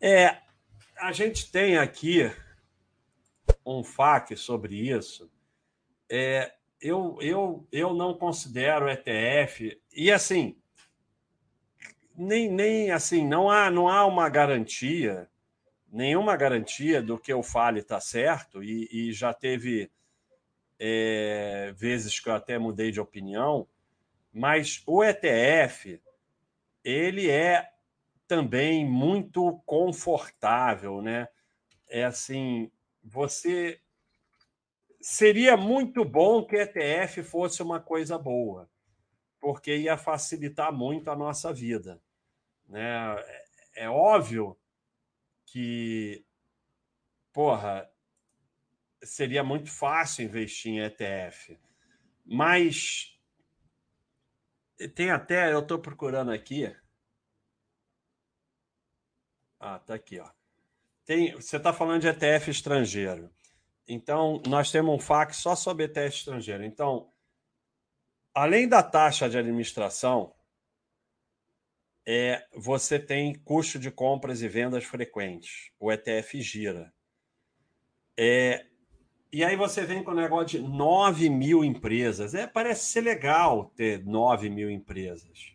É, a gente tem aqui um FAQ sobre isso. É, eu, eu, eu não considero ETF, e assim, nem, nem assim, não há, não há uma garantia, nenhuma garantia do que eu fale está certo, e, e, já teve é, vezes que eu até mudei de opinião, mas o ETF, ele é também muito confortável, né? É assim, você seria muito bom que ETF fosse uma coisa boa, porque ia facilitar muito a nossa vida, né? É, é óbvio que, porra, seria muito fácil investir em ETF, mas tem até, eu estou procurando aqui, ah, tá aqui, ó. Tem, você está falando de ETF estrangeiro. Então, nós temos um FAQ só sobre ETF estrangeiro. Então, além da taxa de administração, é, você tem custo de compras e vendas frequentes. O ETF gira. É, e aí você vem com o negócio de 9 mil empresas. É, parece ser legal ter 9 mil empresas.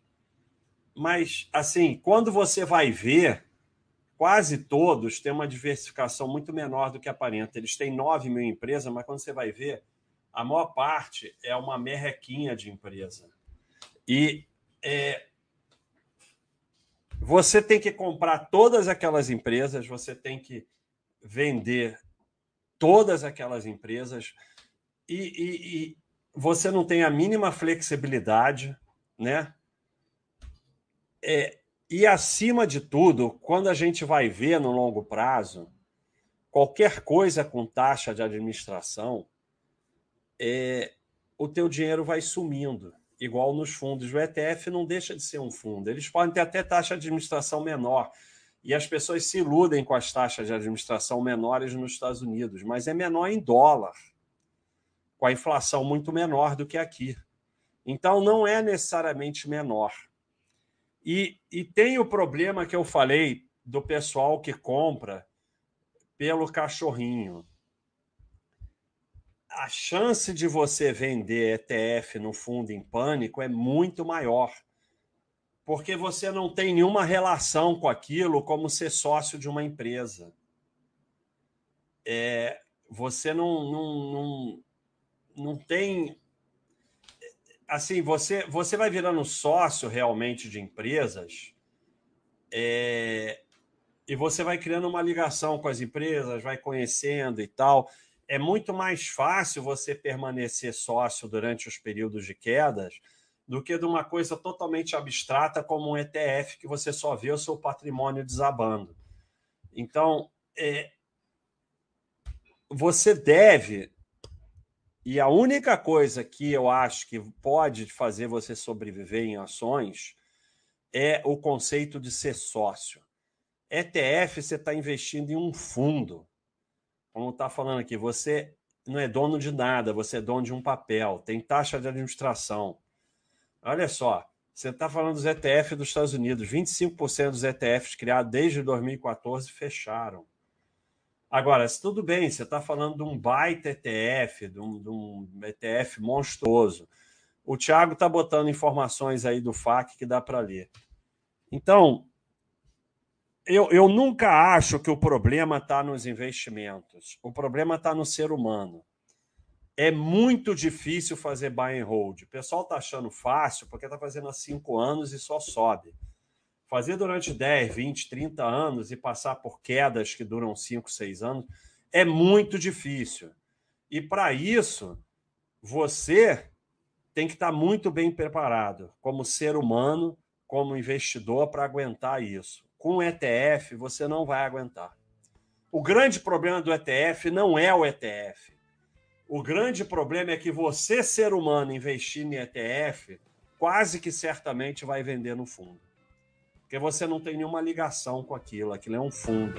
Mas, assim, quando você vai ver, quase todos têm uma diversificação muito menor do que aparenta. Eles têm 9 mil empresas, mas quando você vai ver, a maior parte é uma merrequinha de empresa. E é, você tem que comprar todas aquelas empresas, você tem que vender todas aquelas empresas e, e, e você não tem a mínima flexibilidade, né? É, e, acima de tudo, quando a gente vai ver no longo prazo, qualquer coisa com taxa de administração, é, o teu dinheiro vai sumindo, igual nos fundos. O ETF não deixa de ser um fundo. Eles podem ter até taxa de administração menor, e as pessoas se iludem com as taxas de administração menores nos Estados Unidos, mas é menor em dólar, com a inflação muito menor do que aqui. Então, não é necessariamente menor. E, e tem o problema que eu falei do pessoal que compra pelo cachorrinho. A chance de você vender ETF no fundo em pânico é muito maior, porque você não tem nenhuma relação com aquilo como ser sócio de uma empresa. É, você não, não, não, não tem assim, você, você vai virando sócio realmente de empresas é, e você vai criando uma ligação com as empresas, vai conhecendo e tal. É muito mais fácil você permanecer sócio durante os períodos de quedas do que de uma coisa totalmente abstrata como um ETF que você só vê o seu patrimônio desabando. Então, é, você deve e a única coisa que eu acho que pode fazer você sobreviver em ações é o conceito de ser sócio. ETF, você está investindo em um fundo. Como está falando aqui, você não é dono de nada, você é dono de um papel, tem taxa de administração. Olha só, você está falando dos ETF dos Estados Unidos, 25% dos ETFs criados desde 2014 fecharam. Agora, se tudo bem, você está falando de um baita ETF, de um, de um ETF monstruoso. O Thiago está botando informações aí do FAC que dá para ler. Então, eu, eu nunca acho que o problema está nos investimentos. O problema está no ser humano. É muito difícil fazer buy and hold. O pessoal está achando fácil porque está fazendo há cinco anos e só sobe. Fazer durante 10, 20, 30 anos e passar por quedas que duram 5, 6 anos é muito difícil. E para isso, você tem que estar tá muito bem preparado como ser humano, como investidor, para aguentar isso. Com ETF, você não vai aguentar. O grande problema do ETF não é o ETF. O grande problema é que você, ser humano, investir em ETF, quase que certamente vai vender no fundo porque você não tem nenhuma ligação com aquilo, aquilo é um fundo.